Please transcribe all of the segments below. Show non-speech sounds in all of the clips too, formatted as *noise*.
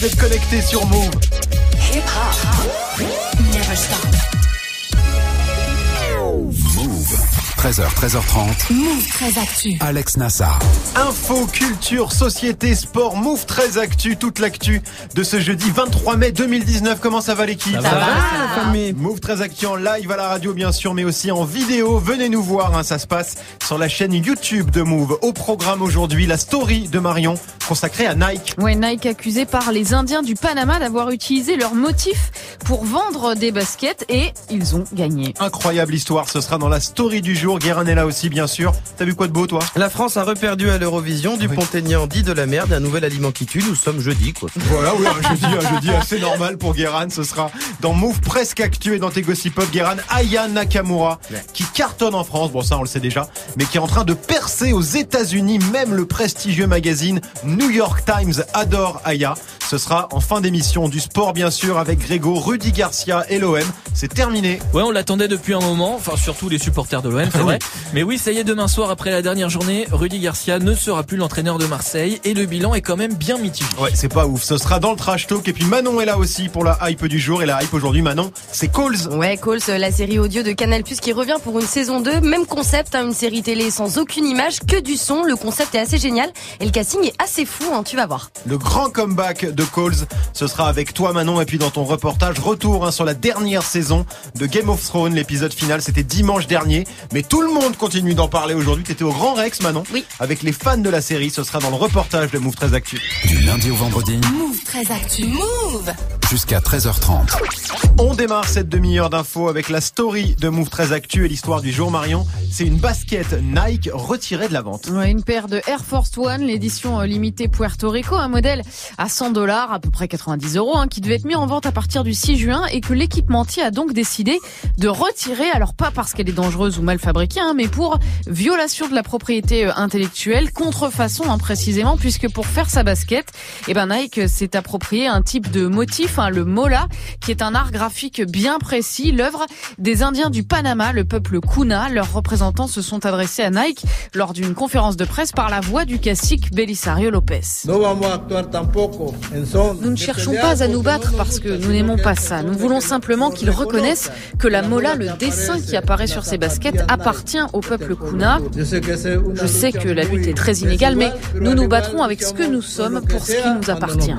vous êtes connectés sur Move. 13h, 13h30. Move très actu. Alex Nassar. Info, culture, société, sport, Move très actu, toute l'actu de ce jeudi 23 mai 2019. Comment ça va l'équipe Ça va, la famille. Move très actu en live à la radio bien sûr, mais aussi en vidéo. Venez nous voir, hein, ça se passe sur la chaîne YouTube de Move. Au programme aujourd'hui, la story de Marion consacrée à Nike. Ouais, Nike accusé par les Indiens du Panama d'avoir utilisé leur motif pour vendre des baskets et ils ont gagné. Incroyable histoire, ce sera dans la story du jour. Guérin est là aussi bien sûr. T'as vu quoi de beau toi? La France a reperdu à l'Eurovision. Du Oui. Pont-Aignan dit de la merde. Un nouvel aliment qui tue. Nous sommes jeudi, quoi. Voilà, oui, un jeudi, un jeudi assez normal pour Guéran. Ce sera dans Move presque actu et dans tes gossip pop. Guéran, Aya Nakamura, qui cartonne en France. Bon, ça, on le sait déjà. Mais qui est en train de percer aux États-Unis. Même le prestigieux magazine New York Times adore Aya. Ce sera en fin d'émission du sport, bien sûr, avec Grégo, Rudy Garcia et l'OM. C'est terminé. Ouais, on l'attendait depuis un moment, enfin surtout les supporters de l'OM, c'est vrai. Mais oui, ça y est, demain soir, après la dernière journée, Rudy Garcia ne sera plus l'entraîneur de Marseille et le bilan est quand même bien mitigé. Ouais, c'est pas ouf. Ce sera dans le trash talk. Et puis Manon est là aussi pour la hype du jour. Et la hype aujourd'hui, Manon, c'est Coles. Ouais, Calls, la série audio de Canal Plus qui revient pour une saison 2. Même concept, hein, une série télé sans aucune image, que du son. Le concept est assez génial et le casting est assez fou, hein, tu vas voir. Le grand comeback de Coles, ce sera avec toi Manon et puis dans ton reportage retour hein, sur la dernière saison de Game of Thrones. L'épisode final c'était dimanche dernier, mais tout le monde continue d'en parler aujourd'hui. T'étais au Grand Rex Manon, Oui. avec les fans de la série. Ce sera dans le reportage de Move 13 Actu. Du lundi au vendredi Move très actu. Move. Jusqu'à 13h30. On démarre cette demi-heure d'infos avec la story de Move 13 Actu et l'histoire du jour Marion. C'est une basket Nike retirée de la vente. Ouais, une paire de Air Force One, l'édition euh, limitée Puerto Rico, un modèle à 100 dollars, à peu près 90 euros, hein, qui devait être mis en vente à partir du 6 juin et que l'équipementier a donc décidé de retirer, alors pas parce qu'elle est dangereuse ou mal fabriquée, hein, mais pour violation de la propriété euh, intellectuelle, contrefaçon hein, précisément, puisque pour faire sa basket, eh ben Nike s'est approprié un type de motif, hein, le mola, qui est un art graphique bien précis, l'œuvre des Indiens du Panama, le peuple Kuna. Leurs représentants se sont adressés à Nike lors d'une conférence de presse par la voix du cacique Belisario Lopez. Nous ne cherchons pas à nous battre parce que nous n'aimons pas ça. Nous voulons simplement qu'ils reconnaissent que la mola, le dessin qui apparaît sur ces baskets, appartient au peuple Kuna. Je sais que la lutte est très inégale, mais nous nous battrons avec ce que nous sommes pour ce qui nous appartient.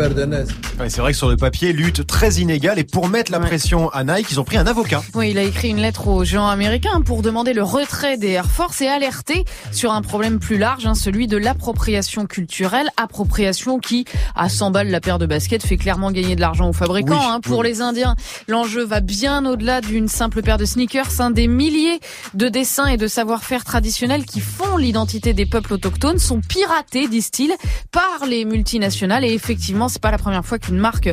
Ouais, c'est vrai que sur le papier, très inégale et pour mettre la Ouais. pression à Nike, ils ont pris un avocat. Oui, il a écrit une lettre aux géants américains pour demander le retrait des Air Force et alerter sur un problème plus large, hein, celui de l'appropriation culturelle. Appropriation qui, à 100 balles la paire de baskets, fait clairement gagner de l'argent aux fabricants. Oui, hein. Pour oui. les Indiens, l'enjeu va bien au-delà d'une simple paire de sneakers. hein. Des milliers de dessins et de savoir-faire traditionnels qui font l'identité des peuples autochtones sont piratés, disent-ils, par les multinationales. Et effectivement, c'est pas la première fois qu'une marque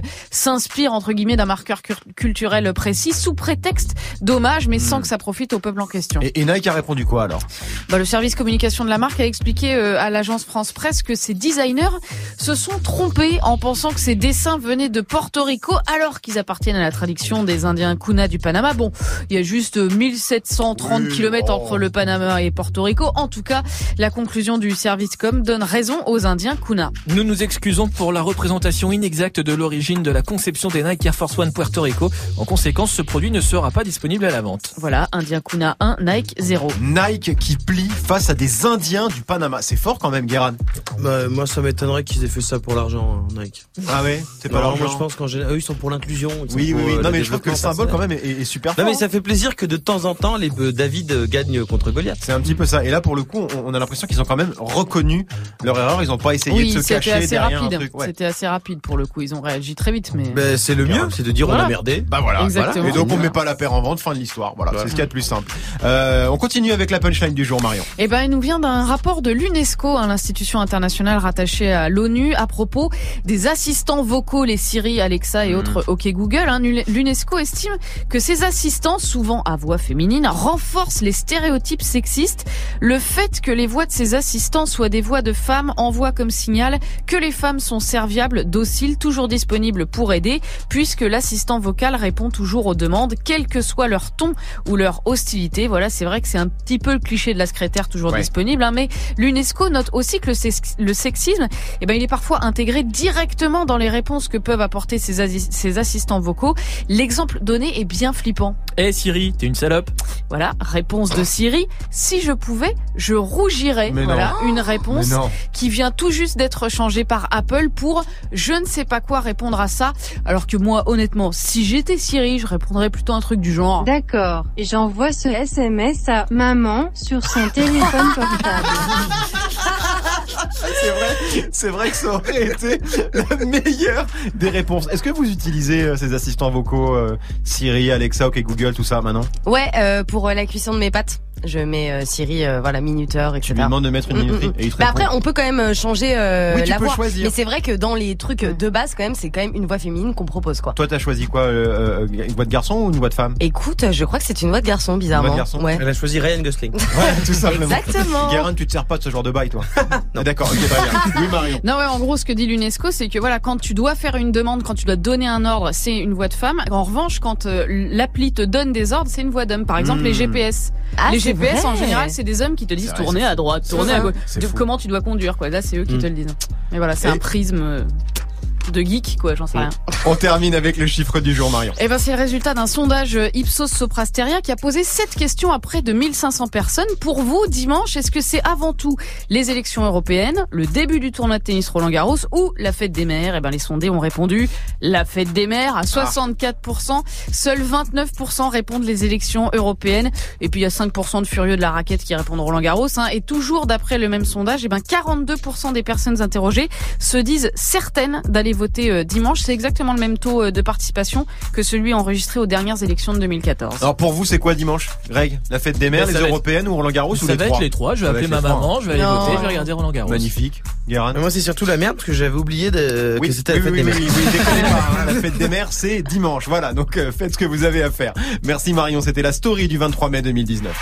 s'inspire entre guillemets d'un marqueur culturel précis sous prétexte d'hommage, mais sans que ça profite au peuple en question. Hmm. Et, et Nike a répondu quoi alors? Bah, le service communication de la marque a expliqué euh, à l'agence France Presse que ces designers se sont trompés en pensant que ces dessins venaient de Porto Rico alors qu'ils appartiennent à la tradition des Indiens Kuna du Panama. Bon, il y a juste euh, 1730 Oui, kilomètres oh. entre le Panama et Porto Rico. En tout cas, la conclusion du service com donne raison aux Indiens Kuna. Nous nous excusons pour la représentation inexacte de l'origine de la conception des Nike Air Force One Puerto Rico. En conséquence, ce produit ne sera pas disponible à la vente. Voilà, Indien Kuna 1, Nike 0. Nike qui plie face à des Indiens du Panama. C'est fort quand même, Guéran. Bah, moi, ça m'étonnerait qu'ils aient fait ça pour l'argent, hein, Nike. Ah ouais C'est pas leur moi, je pense qu'en général, eux, ils sont pour l'inclusion. Oui, oui, oui. euh, Non, mais je trouve que le symbole quand même est, est- est super Non, mais ça fait plaisir que de temps en temps, les euh, David gagnent contre Goliath. C'est un petit peu ça. Et là, pour le coup, on, on a l'impression qu'ils ont quand même reconnu leur erreur. Ils n'ont pas essayé Oui, de se c'était cacher assez derrière rapide. un truc. Ouais. C'était assez rapide pour le coup. Ils ont réagi très vite, mais. Ben, c'est le mieux, c'est de dire on a merdé. Bah voilà. Exactement. Et donc on met pas la paire en vente. Fin de l'histoire. Voilà. Voilà. C'est ce qu'il y a de plus simple. Euh, on continue avec la punchline du jour, Marion. Eh ben, il nous vient d'un rapport de l'UNESCO, hein, l'institution internationale rattachée à l'ONU, à propos des assistants vocaux, les Siri, Alexa et autres OK Google. hein. L'UNESCO estime que ces assistants, souvent à voix féminine, renforcent les stéréotypes sexistes. Le fait que les voix de ces assistants soient des voix de femmes envoie comme signal que les femmes sont serviables, dociles, toujours disponibles pour aider puisque l'assistant vocal répond toujours aux demandes, quel que soit leur ton ou leur hostilité. Voilà, c'est vrai que c'est un petit peu le cliché de la secrétaire toujours Ouais. disponible, hein, mais l'UNESCO note aussi que le, sex- le sexisme, eh ben, il est parfois intégré directement dans les réponses que peuvent apporter ces assistants vocaux. L'exemple donné est bien flippant. Eh Siri, t'es une salope. Voilà, réponse de Siri. Si je pouvais, je rougirais. Mais non. voilà, une réponse qui vient tout juste d'être changée par Apple pour je ne sais pas quoi répondre à ça. Alors que moi, honnêtement, si j'étais Siri, je répondrais plutôt un truc du genre. D'accord. Et j'envoie ce SMS à maman sur son téléphone portable. *laughs* *laughs* C'est vrai, c'est vrai que ça aurait été la meilleure des réponses. Est-ce que vous utilisez euh, ces assistants vocaux euh, Siri, Alexa, OK Google, tout ça maintenant Ouais, euh, pour euh, la cuisson de mes pâtes, je mets euh, Siri, euh, voilà, minuteur, etc. Tu lui demandes de mettre une Mm, mm, minuterie mm. et il te Bah après, on peut quand même euh, changer euh, Oui, tu la peux voix. choisir. Mais c'est vrai que dans les trucs de base, quand même, c'est quand même une voix féminine qu'on propose, quoi. Toi, t'as choisi quoi Une voix de garçon ou une voix de femme? Écoute, je crois que c'est une voix de garçon, bizarrement. Une voix de garçon Ouais. Elle a choisi Ryan Gosling. *laughs* Ouais, tout simplement. Exactement. *laughs* Guérin, tu te sers pas de ce genre de bail, toi *laughs* D'accord, ok, très bien. Oui, Marion. Non, ouais, en gros, ce que dit l'UNESCO, c'est que voilà, quand tu dois faire une demande, quand tu dois donner un ordre, c'est une voix de femme. En revanche, quand euh, l'appli te donne des ordres, c'est une voix d'homme. Par exemple, Hmm. les GPS. Ah, les GPS, en général, c'est des hommes qui te disent tourner à droite, tourner à gauche. Comment tu dois conduire, quoi. Là, c'est eux qui Hmm. te le disent. Mais voilà, c'est un prisme euh, de geek, quoi. J'en sais rien. On termine avec le chiffre du jour, Marion. Eh ben, c'est le résultat d'un sondage Ipsos Soprasteria qui a posé sept questions à près de 1500 personnes. Pour vous, dimanche, est-ce que c'est avant tout les élections européennes, le début du tournoi de tennis Roland Garros ou la fête des mères? Eh ben, les sondés ont répondu la fête des mères à 64%. Seuls 29% répondent les élections européennes. Et puis, il y a 5% de furieux de la raquette qui répondent Roland Garros. hein. Et toujours d'après le même sondage, eh ben, 42% des personnes interrogées se disent certaines d'aller voter euh, dimanche. C'est exactement le même taux euh, de participation que celui enregistré aux dernières élections de 2014. Alors pour vous, c'est quoi dimanche Greg? La fête des mères, Mais les ça va être- européennes ou Roland Garros ou Ça les va trois? être les trois. Je vais Ça va appeler ma maman, je vais aller Non. voter, je vais regarder Roland Garros. Magnifique. Guérin? Mais moi, c'est surtout la merde parce que j'avais oublié de... que c'était la oui, fête oui, des oui, mères. oui, oui, déconnez pas, hein, la *laughs* fête des mères, c'est dimanche. Voilà, donc euh, faites ce que vous avez à faire. Merci Marion, c'était la story du 23 mai 2019.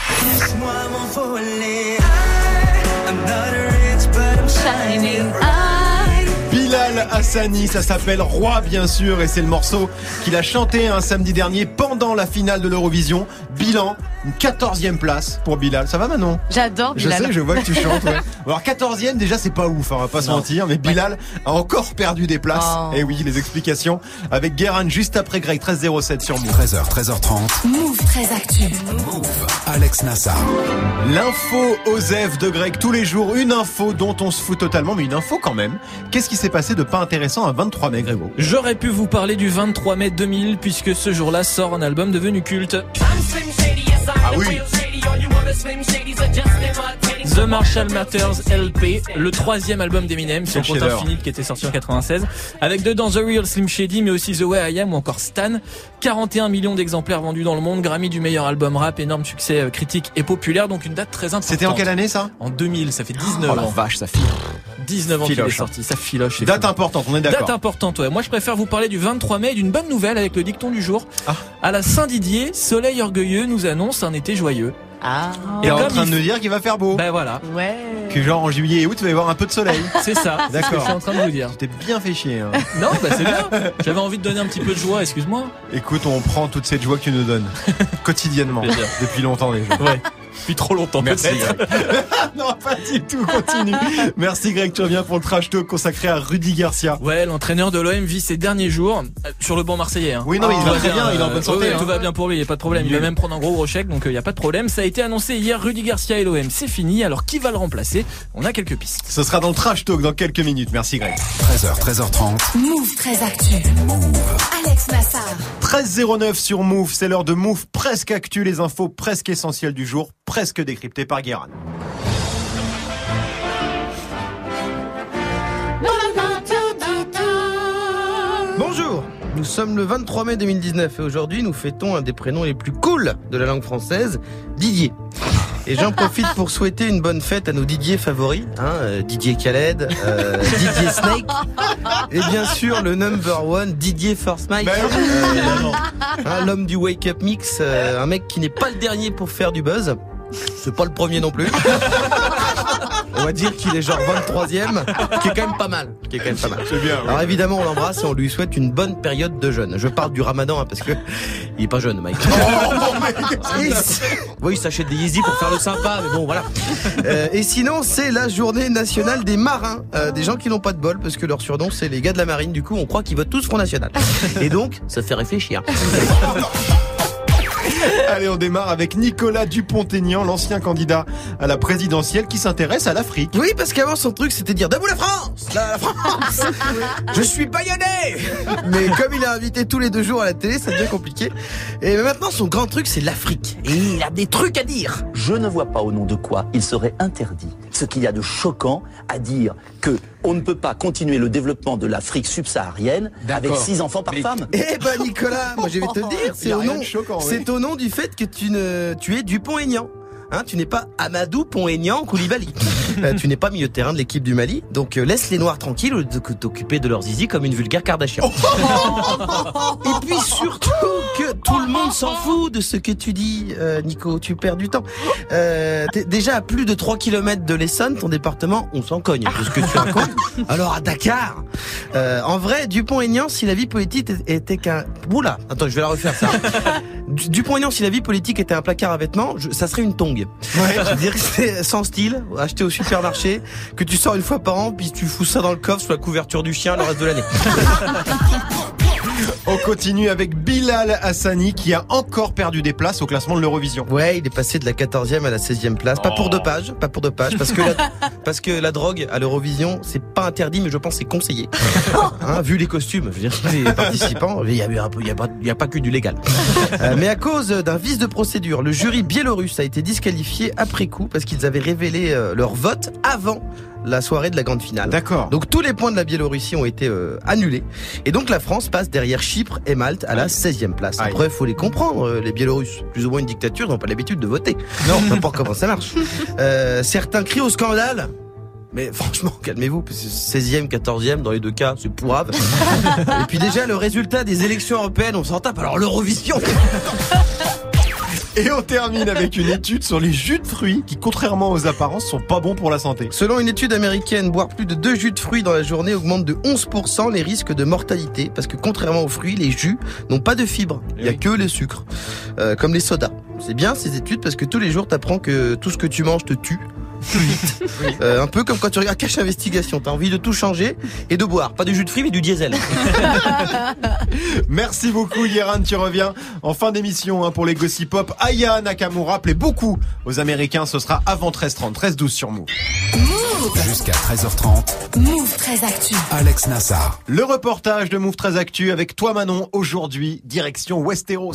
Bilal Hassani, ça s'appelle Roi bien sûr, et c'est le morceau qu'il a chanté un samedi dernier pendant la finale de l'Eurovision. Bilan, une 14e place pour Bilal. Ça va Manon? J'adore Je Bilal. sais, je vois que tu chantes. Ouais. *laughs* Alors 14e déjà c'est pas ouf, hein, on va pas se mentir, mais Bilal a encore perdu des places. Oh. Et oui, les explications avec Guérin juste après Greg 1307 sur Move. 13h, 13h30. Move très actu. Alex Nassar. L'info Osef de Greg tous les jours, une info dont on se fout totalement, mais une info quand même. Qu'est-ce qui s'est passé de pas intéressant un 23 mai, Grégo J'aurais pu vous parler du 23 mai 2000 puisque ce jour-là sort un album devenu culte. Ah oui The Marshall Matters LP, le troisième album d'Eminem, son Quel compte infinite qui était sorti en 96, avec dedans The Real Slim Shady, mais aussi The Way I Am ou encore Stan. 41 millions d'exemplaires vendus dans le monde, Grammy du meilleur album rap, énorme succès euh, critique et populaire, donc une date très importante. C'était en quelle année ça? En 2000, ça fait 19 Oh la ans. vache, ça file. 19 ans qu'il est sorti, ça filoche. Date fou. importante, on est Date d'accord. importante, ouais. Moi, je préfère vous parler du 23 mai et d'une bonne nouvelle avec le dicton du jour. Ah. À la Saint-Didier, Soleil orgueilleux nous annonce un été joyeux. Ah. Et en train de il- nous dire qu'il va faire beau. Ben voilà, Ouais. Que genre en juillet et août, il va y avoir un peu de soleil. *laughs* c'est ça. c'est ce que D'accord. je suis en train de vous dire. T'es bien fait chier. hein. *laughs* Non, bah c'est bien. J'avais envie de donner un petit peu de joie, excuse-moi. Écoute, on prend toute cette joie que tu nous donnes *laughs* quotidiennement depuis longtemps déjà. Ouais. Depuis trop longtemps, Merci. Greg. *laughs* non, pas du tout, continue. Merci Greg, tu reviens pour le trash talk consacré à Rudy Garcia. Ouais, l'entraîneur de l'OM vit ses derniers jours euh, sur le banc marseillais. Hein. Oui, non, il Tout va très bien, il est en euh, bonne santé. ouais, hein. Tout va bien pour lui, il n'y a pas de problème. Il va même prendre un gros gros chèque, donc il n'y a pas de problème. Ça a été annoncé hier, Rudy Garcia et l'OM, c'est fini. Alors qui va le remplacer? On a quelques pistes. Ce sera dans le trash talk dans quelques minutes. Merci Greg. 13h, 13h30. Move très actu. Alex Nassar. 13.09 sur Move, c'est l'heure de Move presque actu, les infos presque essentielles du jour, presque décryptées par Guérin. Bonjour Nous sommes le 23 mai 2019 et aujourd'hui nous fêtons un des prénoms les plus cool de la langue française, Didier. Et j'en profite pour souhaiter une bonne fête à nos Didier favoris, hein, euh, Didier Khaled, euh, Didier Snake, et bien sûr le number one, Didier First Mike, Ben. Euh, hein, l'homme du Wake Up Mix, euh, un mec qui n'est pas le dernier pour faire du buzz, c'est pas le premier non plus. *laughs* On va dire qu'il est genre 23ème, qui est quand même pas mal. Qui est quand même pas mal. C'est bien. Alors évidemment, on l'embrasse et on lui souhaite une bonne période de jeûne. Je parle du ramadan hein, parce que il est pas jeune, Mike. *laughs* Et si- oui, il s'achète des Yeezy pour faire le sympa, mais bon, voilà. Euh, et sinon, c'est la journée nationale des marins, Euh, des gens qui n'ont pas de bol parce que leur surnom c'est les gars de la marine. Du coup, on croit qu'ils votent tous Front National. Et donc, ça fait réfléchir. *laughs* *laughs* Allez, on démarre avec Nicolas Dupont-Aignan, l'ancien candidat à la présidentielle qui s'intéresse à l'Afrique. Oui, parce qu'avant son truc c'était dire debout la France, la, la France. *laughs* Je suis baïonné. Mais comme il est invité tous les deux jours à la télé, ça devient compliqué. Et maintenant son grand truc c'est l'Afrique. Et il a des trucs à dire. Je ne vois pas au nom de quoi il serait interdit ce qu'il y a de choquant à dire que on ne peut pas continuer le développement de l'Afrique subsaharienne avec six enfants par femme. Eh ben Nicolas, moi je vais te dire, *laughs* c'est au nom, de choquant, oui. c'est au nom du fait que tu ne, tu es Dupont-Aignan. Hein, tu n'es pas Amadou Pont-Aignan Koulibaly. *laughs* Euh, tu n'es pas milieu de terrain de l'équipe du Mali, donc euh, laisse les Noirs tranquilles au lieu de t'occuper de leurs zizi comme une vulgaire Kardashian. Et puis surtout que tout le monde s'en fout de ce que tu dis, euh, Nico. Tu perds du temps. Déjà à plus de 3 km de l'Essonne, ton département, on s'en cogne de ce que tu racontes. *laughs* Alors à Dakar, en vrai, Dupont-Aignan, si la vie politique était qu'un... Oula, attends, je vais la refaire ça. *laughs* Du- Dupont-Aignan, si la vie politique était un placard à vêtements, je- ça serait une tongue. Je veux dire que c'est sans style, acheté au supermarché, que tu sors une fois par an, puis tu fous ça dans le coffre sous la couverture du chien le reste de l'année. *laughs* On continue avec Bilal Hassani qui a encore perdu des places au classement de l'Eurovision. Ouais, il est passé de la 14e à la 16e place. Pas pour deux pages, pas pour deux pages, parce que la, *laughs* parce que la drogue à l'Eurovision, c'est pas interdit, mais je pense que c'est conseillé. *laughs* Hein, vu les costumes, je veux dire, les participants, il y a, eu un peu- il y a pas, il y a pas que du légal. *laughs* Euh, mais à cause d'un vice de procédure, le jury biélorusse a été disqualifié après coup parce qu'ils avaient révélé euh, leur vote avant la soirée de la grande finale. D'accord. Donc tous les points de la Biélorussie ont été euh, annulés. Et donc la France passe derrière Chypre et Malte à la 16e place. Après, faut les comprendre, euh, les Biélorusses. Plus ou moins une dictature, ils n'ont pas l'habitude de voter. Non, n'importe comment ça marche. *laughs* Euh, certains crient au scandale. Mais franchement, calmez-vous, parce que 16e, 14e, dans les deux cas, c'est pourrave. *laughs* Et puis déjà, le résultat des élections européennes, on s'en tape. Alors l'Eurovision *laughs* Et on termine avec une étude sur les jus de fruits qui, contrairement aux apparences, sont pas bons pour la santé. Selon une étude américaine, boire plus de deux jus de fruits dans la journée augmente de 11% les risques de mortalité parce que contrairement aux fruits, les jus n'ont pas de fibres. Il y a oui. que les sucres, euh, comme les sodas. C'est bien ces études parce que tous les jours t'apprends que tout ce que tu manges te tue. Plus vite. *laughs* Euh, un peu comme quand tu regardes Cache Investigation, t'as envie de tout changer et de boire, pas de jus de fruits mais du diesel. *laughs* Merci beaucoup, Guérin. Tu reviens en fin d'émission hein, pour les Gossip Pop. Aya Nakamura plaît beaucoup aux Américains. Ce sera avant 13h30, 13h12 sur Move. Jusqu'à 13h30, Move très actu. Alex Nassar. Le reportage de Move très Actu avec toi, Manon. Aujourd'hui, direction Westeros.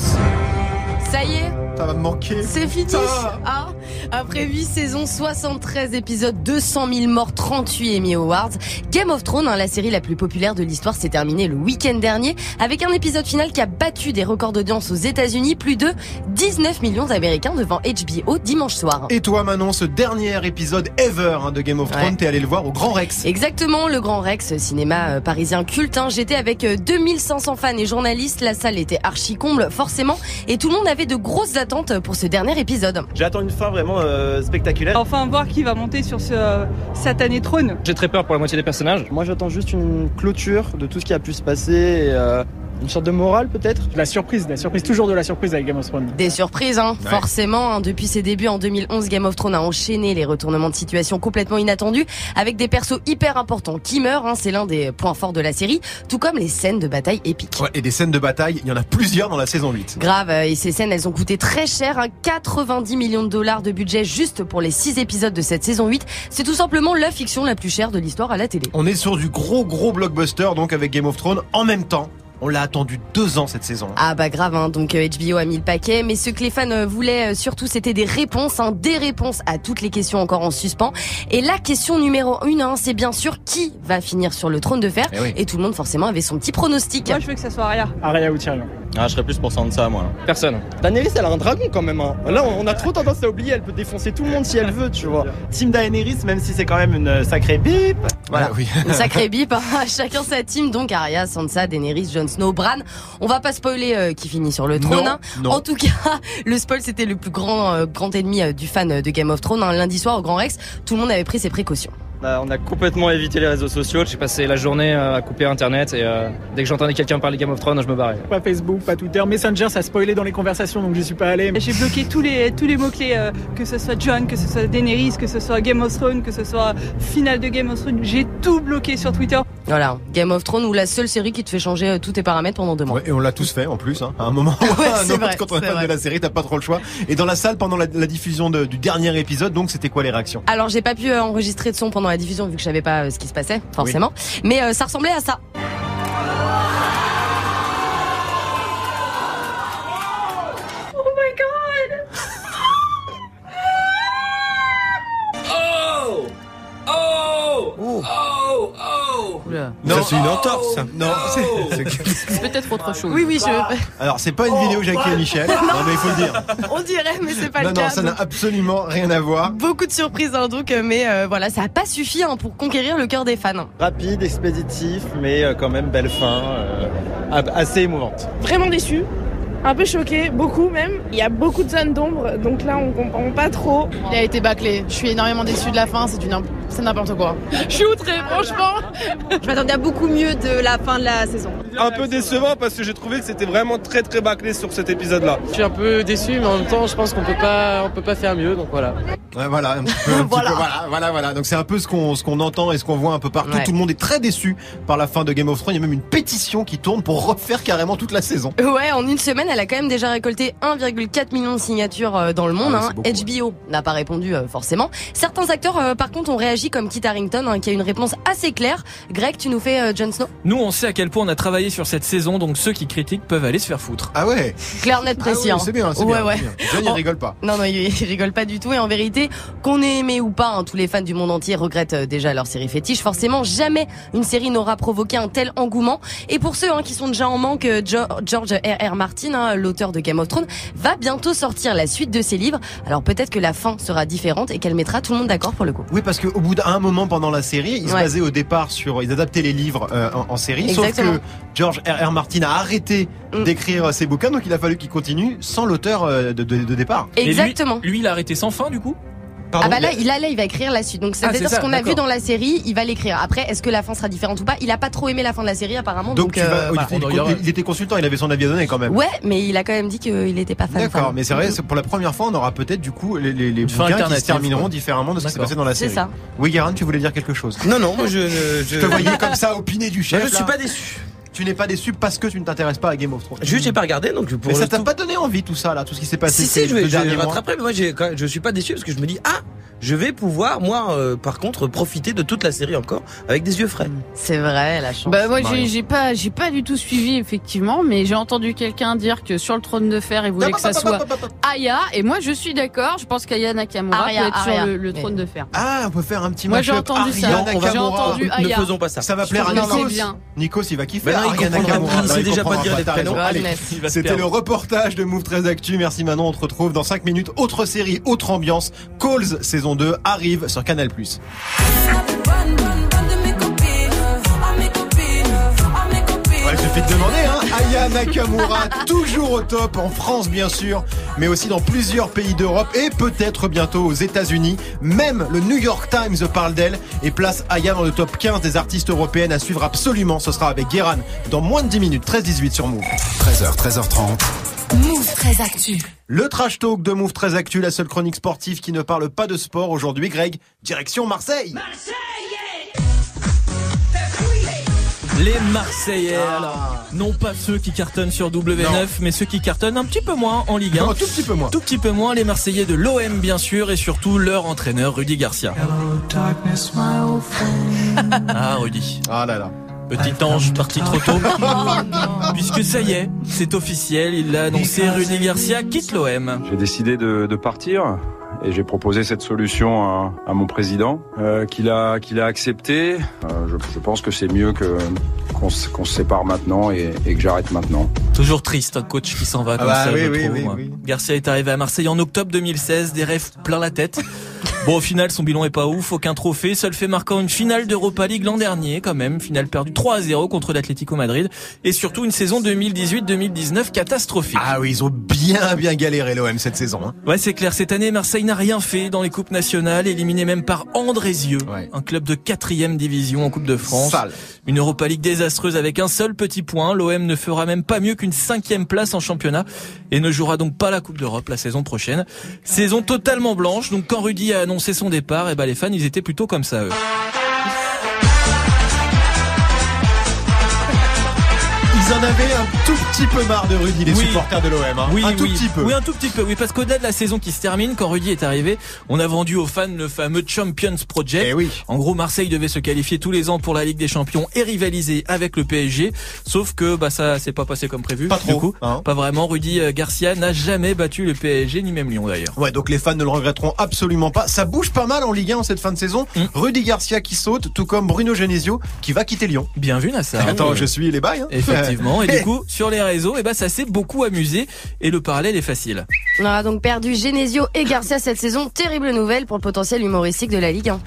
Ça y est, Ça va me manquer. c'est fini. Ça. Ah, après 8 saisons, 73 épisodes, 200 000 morts, 38 Emmy Awards. Game of Thrones, hein, la série la plus populaire de l'histoire, s'est terminée le week-end dernier avec un épisode final qui a battu des records d'audience aux États-Unis, plus de 19 millions d'Américains devant HBO dimanche soir. Et toi, Manon, ce dernier épisode ever hein, de Game of Thrones, Ouais. t'es allé le voir au Grand Rex. Exactement, le Grand Rex, cinéma euh, parisien culte. hein. J'étais avec euh, 2500 fans et journalistes. La salle était archi comble, forcément, et tout le monde avait de grosses attentes pour ce dernier épisode. J'attends une fin vraiment euh, spectaculaire. Enfin, voir qui va monter sur ce euh, satané trône. J'ai très peur pour la moitié des personnages. Moi j'attends juste une clôture de tout ce qui a pu se passer et euh, une sorte de morale peut-être? La surprise, la surprise, toujours de la surprise avec Game of Thrones. Des surprises, hein, Ouais. forcément. hein. Depuis ses débuts en 2011, Game of Thrones a enchaîné les retournements de situation complètement inattendus, avec des persos hyper importants qui meurent. hein. C'est l'un des points forts de la série, tout comme les scènes de bataille épiques. Ouais, et des scènes de bataille, il y en a plusieurs dans la saison 8. Grave, euh, et ces scènes, elles ont coûté très cher, hein, 90 millions de dollars de budget juste pour les 6 épisodes de cette saison 8. C'est tout simplement la fiction la plus chère de l'histoire à la télé. On est sur du gros gros blockbuster donc avec Game of Thrones en même temps. On l'a attendu deux ans cette saison. Ah bah grave, hein. donc euh, HBO a mis le paquet, mais ce que les fans euh, voulaient euh, surtout c'était des réponses, hein, des réponses à toutes les questions encore en suspens. Et la question numéro une, hein, c'est bien sûr qui va finir sur le trône de fer. Eh oui. Et tout le monde forcément avait son petit pronostic. Moi, je veux que ça soit Arya. Arya ou Tyrion. Ah, je serais plus pour Sansa, moi. Personne. Daenerys, elle a un dragon quand même. hein. Là, on a trop tendance à oublier, elle peut défoncer tout le monde si elle veut, tu vois. Team Daenerys, même si c'est quand même une sacrée bip. Voilà. oui. Une sacrée bip, hein. *laughs* chacun sa team, donc Arya, Sansa, Daenerys, Jon Snow, Bran. On va pas spoiler euh, qui finit sur le trône. Non, hein. non. En tout cas, *laughs* le spoil c'était le plus grand euh, grand ennemi euh, du fan de Game of Thrones. hein. Lundi soir au Grand Rex, tout le monde avait pris ses précautions. Bah, on a complètement évité les réseaux sociaux. J'ai passé la journée à couper internet et euh, dès que j'entendais quelqu'un parler Game of Thrones, je me barrais. Pas Facebook, pas Twitter, Messenger, ça spoilait dans les conversations donc j'y suis pas allé. J'ai bloqué tous les, tous les mots-clés, euh, que ce soit John, que ce soit Daenerys, que ce soit Game of Thrones, que ce soit finale de Game of Thrones. J'ai tout bloqué sur Twitter. Voilà, Game of Thrones ou la seule série qui te fait changer euh, tous tes paramètres pendant deux mois. Ouais, et on l'a tous fait en plus, hein, à un moment *laughs* ou Ouais, un autre, vrai, quand on est fan de la série, t'as pas trop le choix. Et dans la salle, pendant la, la diffusion de- du dernier épisode, donc c'était quoi les réactions? Alors j'ai pas pu euh, enregistrer de son pendant la diffusion vu que je savais pas euh, ce qui se passait forcément, mais euh, ça ressemblait à ça. Oh Non, c'est une entorse. Non, *laughs* c'est- c'est- peut-être autre chose. Oui oui, je... alors c'est pas une vidéo Jackie et Michel. *laughs* Non mais il faut le dire. on dirait mais c'est pas Non le non, cas. ça n'a absolument rien à voir. Beaucoup de surprises hein, donc, euh, mais euh, voilà, ça a pas suffi hein, pour conquérir le cœur des fans. Rapide, expéditif, mais euh, quand même belle fin, euh, assez émouvante. Vraiment déçu, un peu choqué, beaucoup même. Il y a beaucoup de zones d'ombre, donc là on comprend pas trop. Il a été bâclé. Je suis énormément déçue de la fin. C'est une, c'est n'importe quoi. Je suis outrée, franchement. Je m'attendais à beaucoup mieux de la fin de la saison. Un peu décevant parce que j'ai trouvé que c'était vraiment très très bâclé sur cet épisode-là. Je suis un peu déçu, mais en même temps, je pense qu'on peut pas, on peut pas faire mieux, donc voilà. Ouais, voilà, un petit peu, un *laughs* petit Voilà. peu, voilà, voilà, voilà. Donc c'est un peu ce qu'on ce qu'on entend et ce qu'on voit un peu partout. Ouais. Tout le monde est très déçu par la fin de Game of Thrones. Il y a même une pétition qui tourne pour refaire carrément toute la saison. Ouais, en une semaine, elle a quand même déjà récolté 1,4 million de signatures euh, dans le monde. Ah ouais, c'est hein. HBO n'a pas répondu euh, forcément. Certains acteurs, euh, par contre, ont réagi comme Kit Harington, hein, qui a une réponse assez claire. Greg, tu nous fais euh, Jon Snow Nous, on sait à quel point on a travaillé sur cette saison, donc ceux qui critiquent peuvent aller se faire foutre. Ah ouais. Clair, net, précis. Ah hein. ouais, c'est bien, c'est ouais, bien. ouais. bien. John, il rigole pas. Non, non, il, il rigole pas du tout. Et en vérité, qu'on ait aimé ou pas, hein, tous les fans du monde entier regrettent euh, déjà leur série fétiche. Forcément, jamais une série n'aura provoqué un tel engouement. Et pour ceux hein, qui sont déjà en manque, euh, Jo- George R.R. Martin, hein, l'auteur de Game of Thrones, va bientôt sortir la suite de ses livres. Alors peut-être que la fin sera différente et qu'elle mettra tout le monde d'accord pour le coup. Oui, parce qu'au bout d'un moment pendant la série, ils se basaient au départ sur, ils adaptaient les livres euh, en, en série, Exactement. sauf que George R. R. Martin a arrêté Mm. d'écrire ses bouquins, donc il a fallu qu'il continue sans l'auteur euh, de, de- de départ. Et lui- Exactement. Lui, il a arrêté sans fin, du coup? Pardon, ah bah là, il a- il a là, il va écrire la suite. Donc Ah, c'est-à-dire c'est ça, ce qu'on a vu dans la série, il va l'écrire. Après, est-ce que la fin sera différente ou pas? Il a pas trop aimé la fin de la série apparemment. donc, Donc, tu euh, vas, voilà. il, était, il consultant, il avait son avis à donner quand même. Ouais, mais il a quand même dit qu'il était pas fan. D'accord, mais c'est vrai, c'est pour la première fois, on aura peut-être du coup les, les, bouquins qui se termineront quoi. différemment de ce qui s'est passé dans la C'est série. ça. Oui, Guérin, tu voulais dire quelque chose? Non, non, moi je ne. Je te voyais comme ça opiner du chef. Je suis pas déçu. Tu n'es pas déçu parce que tu ne t'intéresses pas à Game of Thrones. Juste, j'ai pas regardé, donc pour mais ça t'a tout- pas donné envie tout ça là, tout ce qui s'est passé Si, si, je vais, rattraper, mais moi, quand- je suis pas déçu parce que je me dis, ah, je vais pouvoir, moi, euh, par contre, profiter de toute la série encore avec des yeux frais. C'est vrai, la chance. Bah moi j'ai pas j'ai pas du tout suivi effectivement, mais j'ai entendu quelqu'un dire que sur le trône de fer il voulait que ça soit Aya et moi je suis d'accord. Je pense qu'Aya Nakamura Arya, peut être Arya. sur le, le Mais- trône de fer. Ah, on peut faire un petit Moi, match j'ai entendu ça. Va- Nakamura. j'ai entendu Ne Aya. faisons pas ça. Ça va plaire à Nikos. c'est bien. Nikos, il va kiffer. Il comprendra il sait déjà pas dire les prénoms. C'était le reportage de Move 13 Actu. Merci Manon, on te retrouve dans 5 minutes. Autre série, autre ambiance. Calls saison 2 arrive sur Canal+. Aya Nakamura, toujours au top, en France bien sûr, mais aussi dans plusieurs pays d'Europe et peut-être bientôt aux États-Unis. Même le New York Times parle d'elle et place Aya dans le top 15 des artistes européennes à suivre absolument. Ce sera avec Guéran dans moins de 10 minutes, 13-18 sur Move. 13h, 13h30. Move très actu. Le trash talk de Move très actu, la seule chronique sportive qui ne parle pas de sport aujourd'hui. Greg, direction Marseille. Les Marseillais, alors. Non pas ceux qui cartonnent sur W9, Non. mais ceux qui cartonnent un petit peu moins en Ligue 1. Un tout petit peu moins. Tout petit peu moins les Marseillais de l'OM bien sûr et surtout leur entraîneur Rudy Garcia. *laughs* ah Rudy. Ah là là. Petit ange parti trop tôt. *laughs* Puisque ça y est, c'est officiel, il l'a annoncé, Rudy Garcia quitte l'OM. J'ai décidé de, de partir et j'ai proposé cette solution à, à mon président euh, qu'il a qu'il a accepté. Euh, je, je pense que c'est mieux que qu'on se, qu'on se sépare maintenant et, et que j'arrête maintenant. Toujours triste, un coach qui s'en va comme bah ça, oui, je oui, trouve, oui, moi. oui. Garcia est arrivé à Marseille en octobre 2016, des rêves plein la tête. Bon, au final, son bilan est pas ouf, aucun trophée, seul fait marquant une finale d'Europa League l'an dernier, quand même, finale perdue 3 à 0 contre l'Atlético Madrid, et surtout une saison 2018-2019 catastrophique. Ah oui, ils ont bien bien galéré l'OM cette saison. hein. Ouais, c'est clair. Cette année, Marseille n'a rien fait dans les coupes nationales, éliminé même par Andrézieux, un club de quatrième division en Coupe de France. Sale. Une Europa League désastreuse avec un seul petit point. L'OM ne fera même pas mieux qu'une cinquième place en championnat et ne jouera donc pas la Coupe d'Europe la saison prochaine. Saison totalement blanche. Donc quand Rudy a annoncé son départ, et ben les fans, ils étaient plutôt comme ça. Eux. Ils en avaient un tout petit peu marre de Rudy, les Oui. supporters de l'OM. hein. Oui, un tout petit peu. Oui, un tout petit peu. Oui, parce qu'au-delà de la saison qui se termine, quand Rudy est arrivé, on a vendu aux fans le fameux Champions Project. Eh oui. En gros, Marseille devait se qualifier tous les ans pour la Ligue des Champions et rivaliser avec le PSG. Sauf que bah ça s'est pas passé comme prévu. Pas Du trop, coup, hein. pas vraiment. Rudy euh, Garcia n'a jamais battu le PSG ni même Lyon d'ailleurs. Ouais, donc les fans ne le regretteront absolument pas. Ça bouge pas mal en Ligue 1 en cette fin de saison. Mm. Rudy Garcia qui saute, tout comme Bruno Genesio qui va quitter Lyon. Bien vu Nassar. Attends, je suis les bails. hein. Effectivement. *laughs* Et du coup, sur les réseaux, et ben ça s'est beaucoup amusé et le parallèle est facile. On aura donc perdu Genesio et Garcia cette saison. Terrible nouvelle pour le potentiel humoristique de la Ligue 1.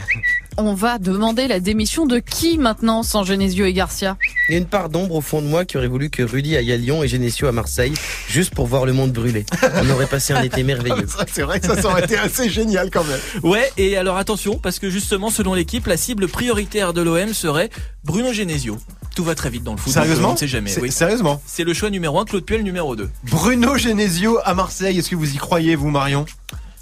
On va demander la démission de qui maintenant sans Genesio et Garcia? Il y a une part d'ombre au fond de moi qui aurait voulu que Rudy aille à Lyon et Genesio à Marseille, juste pour voir le monde brûler. On aurait passé un été merveilleux. *laughs* C'est vrai que ça, ça aurait été assez génial quand même. Ouais, et alors attention, parce que justement, selon l'équipe, la cible prioritaire de l'OM serait Bruno Genesio. Tout va très vite dans le foot. donc Sérieusement On ne sait jamais. C'est- Oui. Sérieusement C'est le choix numéro 1, Claude Puel numéro 2. Bruno Genesio à Marseille, est-ce que vous y croyez, vous, Marion?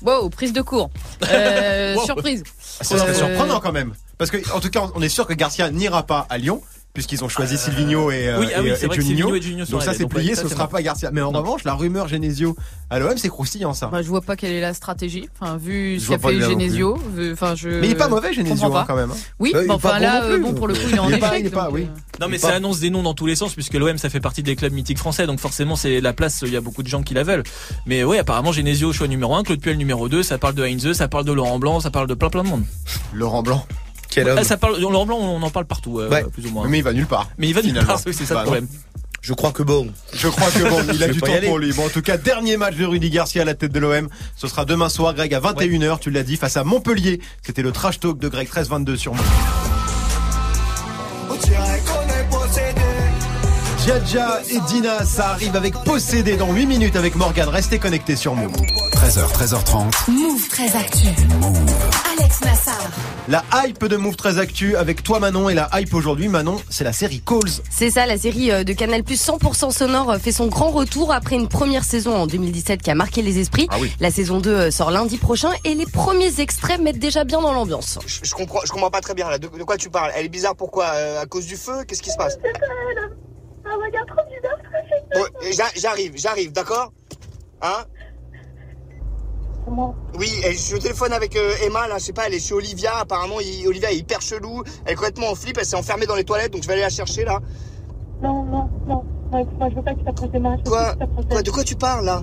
Wow, prise de cours. Euh, *laughs* Wow. Surprise. Ce serait Euh, surprenant quand même. Parce que, en tout cas, on est sûr que Garcia n'ira pas à Lyon. Puisqu'ils ont choisi Silvino et, euh, oui, ah et, oui, euh, c'est et vrai Juninho. Et Juninho Donc ça c'est plié, ce c'est sera pas Garcia. Mais en Non. revanche, la rumeur Genesio à l'OM, c'est croustillant ça. Bah, je vois pas quelle est la stratégie. Enfin, vu ce qu'a fait. Genesio. vu- Enfin, je. Mais il est pas mauvais Genesio comprends hein, pas. quand même. hein. Oui, Bah, pas enfin là, euh, plus. bon pour le coup, il est en Il est pas- échec. il est pas, donc, oui. euh, Non, mais Il ça annonce des noms dans tous les sens, puisque l'OM, ça fait partie des clubs mythiques français, donc forcément, c'est la place, il y a beaucoup de gens qui la veulent. Mais ouais, apparemment, Genesio, choix numéro 1, Claude Puel numéro 2, ça parle de Heinze, ça parle de Laurent Blanc, ça parle de plein plein de monde. Laurent Blanc. Quel homme. Ça parle, Laurent Blanc, on en parle partout, euh, Ouais. plus ou moins. Mais il va nulle part. Mais il va nulle finalement. part, oui, c'est ça Bah, le non. problème. Je crois que bon. Je crois que bon, il a *laughs* du temps pour lui. Bon, en tout cas, dernier match de Rudy Garcia à la tête de l'OM. Ce sera demain soir, Greg, à 21h, tu l'as dit, face à Montpellier. C'était le trash talk de Greg 13-22 sur moi. Djadja et Dina, ça arrive avec Possédé dans 8 minutes avec Morgan. Restez connectés sur Move. 13h, 13h30. Move très actu. Alex Nassar. La hype de Move très actu avec toi Manon et la hype aujourd'hui, Manon, c'est la série Calls. C'est ça, la série euh, de Canal Plus 100% sonore euh, fait son grand retour après une première saison en 2017 qui a marqué les esprits. Ah oui. La saison 2 euh, sort lundi prochain et les premiers extraits mettent déjà bien dans l'ambiance. Je, je comprends, je comprends pas très bien là. De, de quoi tu parles? Elle est bizarre pourquoi? Euh, À cause du feu? Qu'est-ce qui se passe? Bon, J'arrive, j'arrive, d'accord? Hein? Oui, et je suis au téléphone avec euh, Emma, là, je sais pas, elle est chez Olivia, apparemment, il- Olivia est hyper chelou, elle est complètement en flip, elle s'est enfermée dans les toilettes, donc je vais aller la chercher, là. Non, non, non. Non, écoute-moi, je veux pas que tu t'approches veux Quoi. De quoi tu parles, là?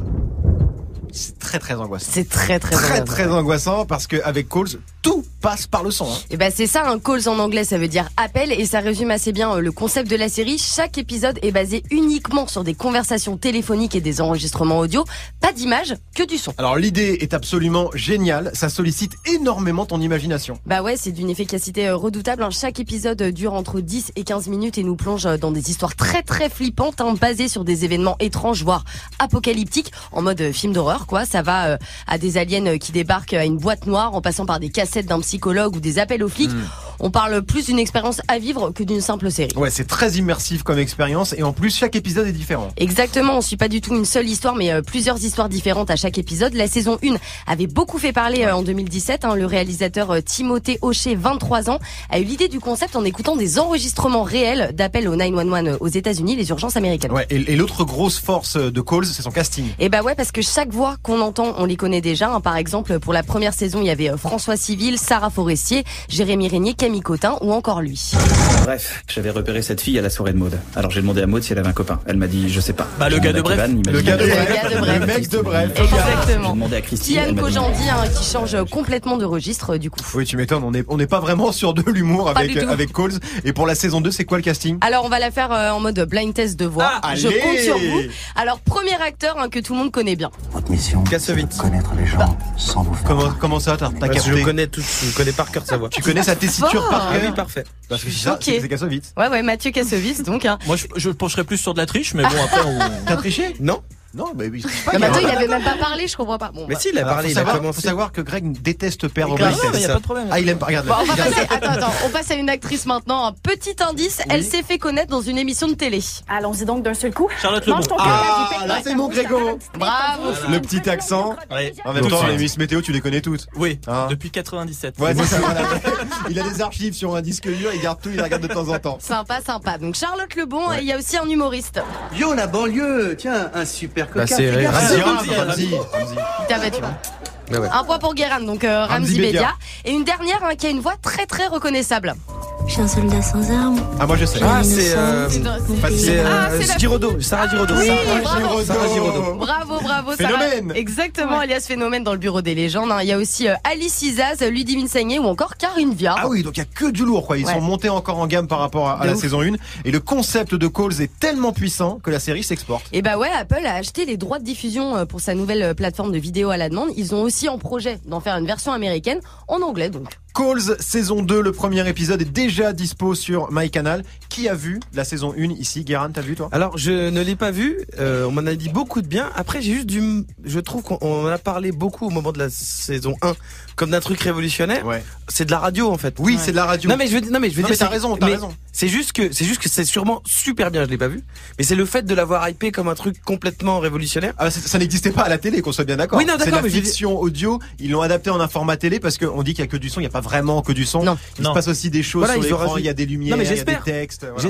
C'est très très angoissant. C'est très très Très angoissant. très angoissant parce qu'avec Calls, tout passe par le son. hein. Et ben c'est ça un calls en anglais, ça veut dire appel et ça résume assez bien euh, le concept de la série. Chaque épisode est basé uniquement sur des conversations téléphoniques et des enregistrements audio, pas d'image, que du son. Alors l'idée est absolument géniale, ça sollicite énormément ton imagination. Bah ouais, c'est d'une efficacité euh, redoutable. hein. Chaque épisode euh, dure entre 10 et 15 minutes et nous plonge dans des histoires très très flippantes, hein, basées sur des événements étranges, voire apocalyptiques, en mode film d'horreur quoi. Ça va à des aliens qui débarquent à une boîte noire, en passant par des cassettes d'un psychologue ou des appels aux flics. Hmm. On parle plus d'une expérience à vivre que d'une simple série. Ouais, c'est très immersif comme expérience et en plus chaque épisode est différent. Exactement, on suit pas du tout une seule histoire, mais euh, plusieurs histoires différentes à chaque épisode. La saison 1 avait beaucoup fait parler euh, en 2017. hein. Le réalisateur euh, Timothée Hochet, 23 ans, a eu l'idée du concept en écoutant des enregistrements réels d'appels au 911 aux États-Unis, les urgences américaines. Ouais, et, et l'autre grosse force de Calls, c'est son casting. Et bah ouais, parce que chaque voix qu'on entend, on les connaît déjà. hein. Par exemple, pour la première saison, il y avait François Civil, Sarah Forestier, Jérémy Régnier, Camille Camille Cotin ou encore lui. Bref, j'avais repéré cette fille à la soirée de Maud. Alors j'ai demandé à Maud si elle avait un copain. Elle m'a dit je sais pas. Bah, le J'ai gars de Bref. Le gars de. Bref. Le de Bref. Mec de Bref. J'ai Exactement. demandé à Christine. Kojandi hein, qui change complètement de registre du coup. Oui, tu m'étonnes, on n'est on n'est pas vraiment sur de l'humour avec, avec Coles. Et pour la saison 2, c'est quoi le casting? Alors on va la faire euh, en mode blind test de voix. Ah, Je allez compte sur vous. Alors premier acteur hein, que tout le monde connaît bien. Votre mission, Kassovitz. connaître les gens sans vous faire Comment, comment ça, t'as t'as Parce que capté je connais tout, je connais par cœur sa voix. Tu connais sa tessiture Par Ah cœur oui, parfait. Parce que c'est ça, Ok. c'est c'est Kassovitz. Ouais ouais Mathieu Kassovitz donc. Hein. Moi, je, je pencherais plus sur de la triche, mais bon, après, on... T'as triché? Non Non, mais oui. Non, mais attends, il avait même pas parlé, je comprends pas. Bon, Mais bah. si, il a Alors, parlé, il a commencé. faut savoir que Greg déteste perdre Non, y a pas de problème. Ah, il aime pas. Regarde. Bon, on va passer. Attends, attends. On passe à une actrice maintenant. Un petit indice. Elle s'est fait connaître dans une émission de télé. Allons-y donc d'un seul coup. Charlotte Lebon. Ah, cœur, là, c'est mon Grégo. Bravo. Le petit accent. Ouais. En même temps, les Miss Météo, tu les connais toutes. Oui, Hein depuis 97. Ouais, c'est ça, voilà. *laughs* Il a des archives sur un disque dur, il garde tout, il les regarde de temps en temps. Sympa, sympa. Donc Charlotte Lebon, et il y a aussi un humoriste. Yo, la banlieue Tiens, un super Bah, coca. c'est. Ramzi, Ramzi, Ramzi, Ramzi. Il t'a battu. hein. Un point pour Guérin, donc euh, Ramzi Ramzi Bedia. Bedia. Et une dernière hein, qui a une voix très très reconnaissable. Je suis un soldat sans armes. Ah, moi je sais. Ah, c'est euh, c'est Ah, euh, Giraudot, Sarah Giraudot. Oui, Sarah bravo. Sarah Giraudot. Bravo, bravo, Phénomène. Sarah. Exactement, alias Phénomène dans le bureau des légendes. hein. Il y a aussi euh, Alice Isaz, Ludivine Sagné ou encore Karine Viard. Ah oui, donc il y a que du lourd, quoi. Ils Ouais. sont montés encore en gamme par rapport à, la ouf. saison 1. Et le concept de Calls est tellement puissant que la série s'exporte. Et bah ouais, Apple a acheté les droits de diffusion euh, pour sa nouvelle euh, plateforme de vidéo à la demande. Ils ont aussi en projet d'en faire une version américaine en anglais donc. Calls saison 2, le premier épisode est déjà dispo sur MyCanal. Qui a vu la saison 1 ici? Guérin, t'as vu toi? Alors je ne l'ai pas vu, euh, on m'en a dit beaucoup de bien. Après j'ai juste du, je trouve qu'on on en a parlé beaucoup au moment de la saison 1 comme d'un truc révolutionnaire. Ouais. C'est de la radio en fait. Oui, c'est de la radio. Non mais je veux, non mais je veux Non, dire, mais t'as c'est- raison, t'as mais raison. C'est juste que c'est juste que c'est sûrement super bien. Je l'ai pas vu, mais c'est le fait de l'avoir hypé comme un truc complètement révolutionnaire. Ah, ça ça n'existait pas à la télé, qu'on soit bien d'accord. Oui, non, c'est d'accord, veux fiction audio. Ils l'ont adapté en un format télé parce qu'on dit qu'il y a que du son. Il n'y a pas vraiment que du son. Non. Il Non. se passe aussi des choses Voilà, sur l'écran. Il y a des lumières, Non, mais il y a des j'espère. textes. voilà.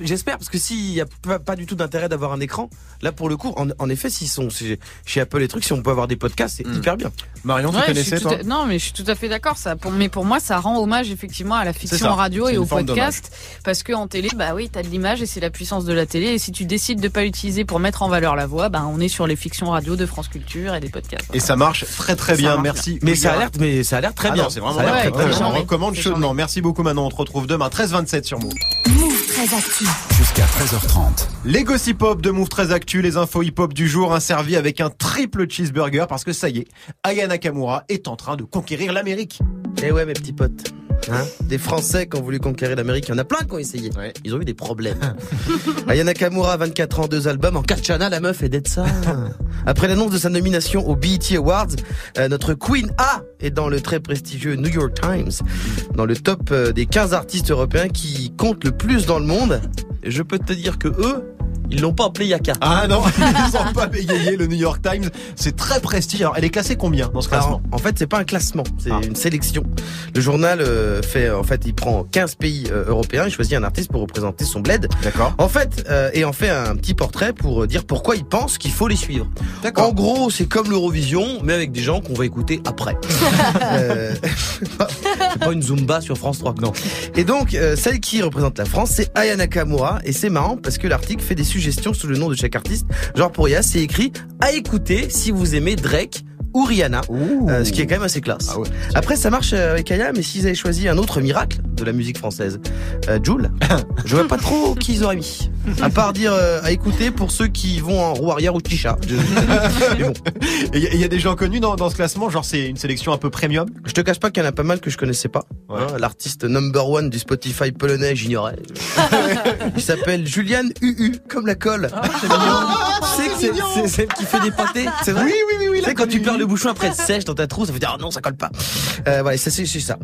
J'espère parce que s'il y a pas, pas du tout d'intérêt d'avoir un écran, là pour le coup, en, en effet, s'ils sont chez, chez Apple les trucs, si on peut avoir des podcasts, c'est Mm. hyper bien. Marion, tu Ouais, connaissais toi à- Non, mais je suis tout à fait d'accord. Ça, pour, mais pour moi, ça rend hommage effectivement à la fiction radio et au podcast, parce que en télé, bah oui, t'as de l'image et c'est la puissance de la télé. Et si tu décides de pas l'utiliser pour mettre en valeur la voix, bah on est sur les fictions radio de France Culture et des podcasts. Et ça marche très très Ça bien. Merci. Mais ça a Guérin. l'air, mais ça a l'air très Ah bien. c'est vraiment. On recommande chaudement. Merci beaucoup Manon. Retrouve demain 13h27 sur Move. Move très actu. Jusqu'à 13h30. Les gossip hop de Move très actu, les infos hip hop du jour, un servi avec un triple cheeseburger parce que ça y est, Aya Nakamura est en train de conquérir l'Amérique. Eh ouais, mes petits potes. Hein des Français qui ont voulu conquérir l'Amérique, il y en a plein qui ont essayé. Ils ont eu des problèmes. *laughs* Ayana Nakamura, 24 ans, deux albums. En Kachana, la meuf est d'être ça. *laughs* Après l'annonce de sa nomination aux BET Awards, euh, notre Queen A est dans le très prestigieux New York Times, dans le top euh, des 15 artistes européens qui comptent le plus dans le monde. Et je peux te dire que eux, ils l'ont pas appelé Yaka. Ah non, *laughs* ils ont pas bégayé le New York Times. C'est très prestigieux. Alors, elle est classée combien dans ce classement? Alors, en fait, c'est pas un classement, c'est une sélection. Le journal euh, fait, en fait, il prend 15 pays euh, européens, il choisit un artiste pour représenter son bled. D'accord. En fait, euh, et en fait un petit portrait pour euh, dire pourquoi il pense qu'il faut les suivre. D'accord. En gros, c'est comme l'Eurovision, mais avec des gens qu'on va écouter après. *laughs* euh, *laughs* c'est pas une Zumba sur France 3. Non. Et donc, euh, celle qui représente la France, c'est Aya Nakamura. Et c'est marrant parce que l'article fait des suggestions sous le nom de chaque artiste. Genre pour Aya, c'est écrit à écouter si vous aimez Drake ou Rihanna, euh, ce qui est quand même assez classe. Ah ouais. Après, ça marche euh, avec Aya, mais s'ils avaient choisi un autre miracle de la musique française, euh, Joule, *laughs* je vois pas trop qui ils auraient mis. À part dire euh, à écouter pour ceux qui vont en roue arrière ou chicha. *laughs* Mais bon, il y, a- il y a des gens connus dans, dans ce classement, genre c'est une sélection un peu premium? je te cache pas qu'il y en a pas mal que je connaissais pas. Hein, L'artiste number one du Spotify polonais, j'ignorais. *laughs* Il s'appelle Julian UU, comme la colle. que c'est- c'est celle qui fait des pâtés, c'est vrai? Oui, oui. Tu sais, quand tu perds le bouchon après, sèche dans ta trousse, ça fait dire, oh non, ça colle pas. Euh, voilà, c'est ça.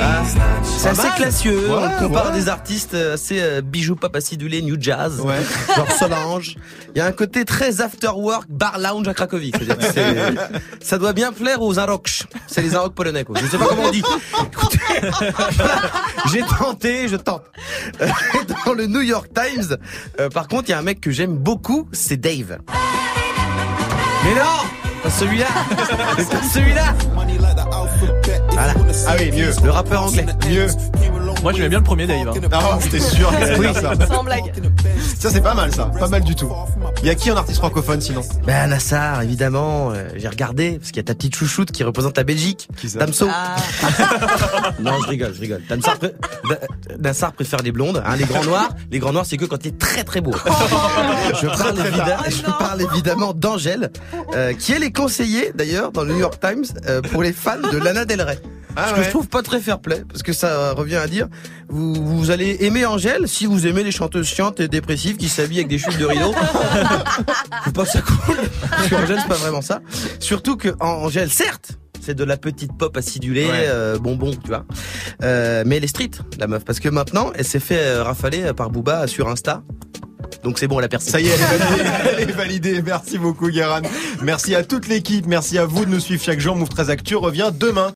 Ah, c'est assez classieux. Ouais, on compare ouais. des artistes euh, assez euh, bijoux papacidulé, new jazz, Ouais. *laughs* genre Solange. Il y a un côté très after work, bar lounge à Cracovie. Ça doit bien plaire aux Arocs. C'est les Arocs polonais, quoi. Je sais pas comment on dit. *laughs* J'ai tenté, je tente. *laughs* Dans le New York Times, euh, par contre, il y a un mec que j'aime beaucoup, c'est Dave. Mais non Pas celui-là C'est pas celui-là Voilà. Ah oui, mieux. Le rappeur anglais. Mieux. Moi j'aimais bien le premier Dave. hein. Ah, c'était sûr Oui. ça. Sans blague. Ça, c'est pas mal, ça. Pas mal du tout. Il y a qui en artiste francophone, sinon Ben Nassar, évidemment, euh, j'ai regardé, parce qu'il y a ta petite chouchoute qui représente la Belgique, Damso. Ah. *laughs* non, je rigole, je rigole. Pré- Nassar préfère les blondes, hein, les grands noirs. Les grands noirs, c'est que quand t'es très très beau. je, parle évidemment, je parle évidemment d'Angèle, euh, qui elle est conseillée d'ailleurs dans le New York Times euh, pour les fans de Lana Del Rey. Ah Ce que je trouve pas très fair play, parce que ça revient à dire, vous, vous allez aimer Angèle si vous aimez les chanteuses chiantes et dépressives qui s'habillent avec des chutes de rideau. Faut *laughs* pas ça coule. Parce qu'Angèle, c'est pas vraiment ça. Surtout que Angèle, certes, c'est de la petite pop acidulée, Ouais. euh, bonbon, tu vois. Euh, mais elle est street, la meuf, parce que maintenant, elle s'est fait euh, rafaler par Booba sur Insta. Donc c'est bon, elle a percé. Ça y est, elle est validée. *laughs* Elle est validée. Merci beaucoup, Guéran. Merci à toute l'équipe. Merci à vous de nous suivre chaque jour. Move 13 Actu revient demain.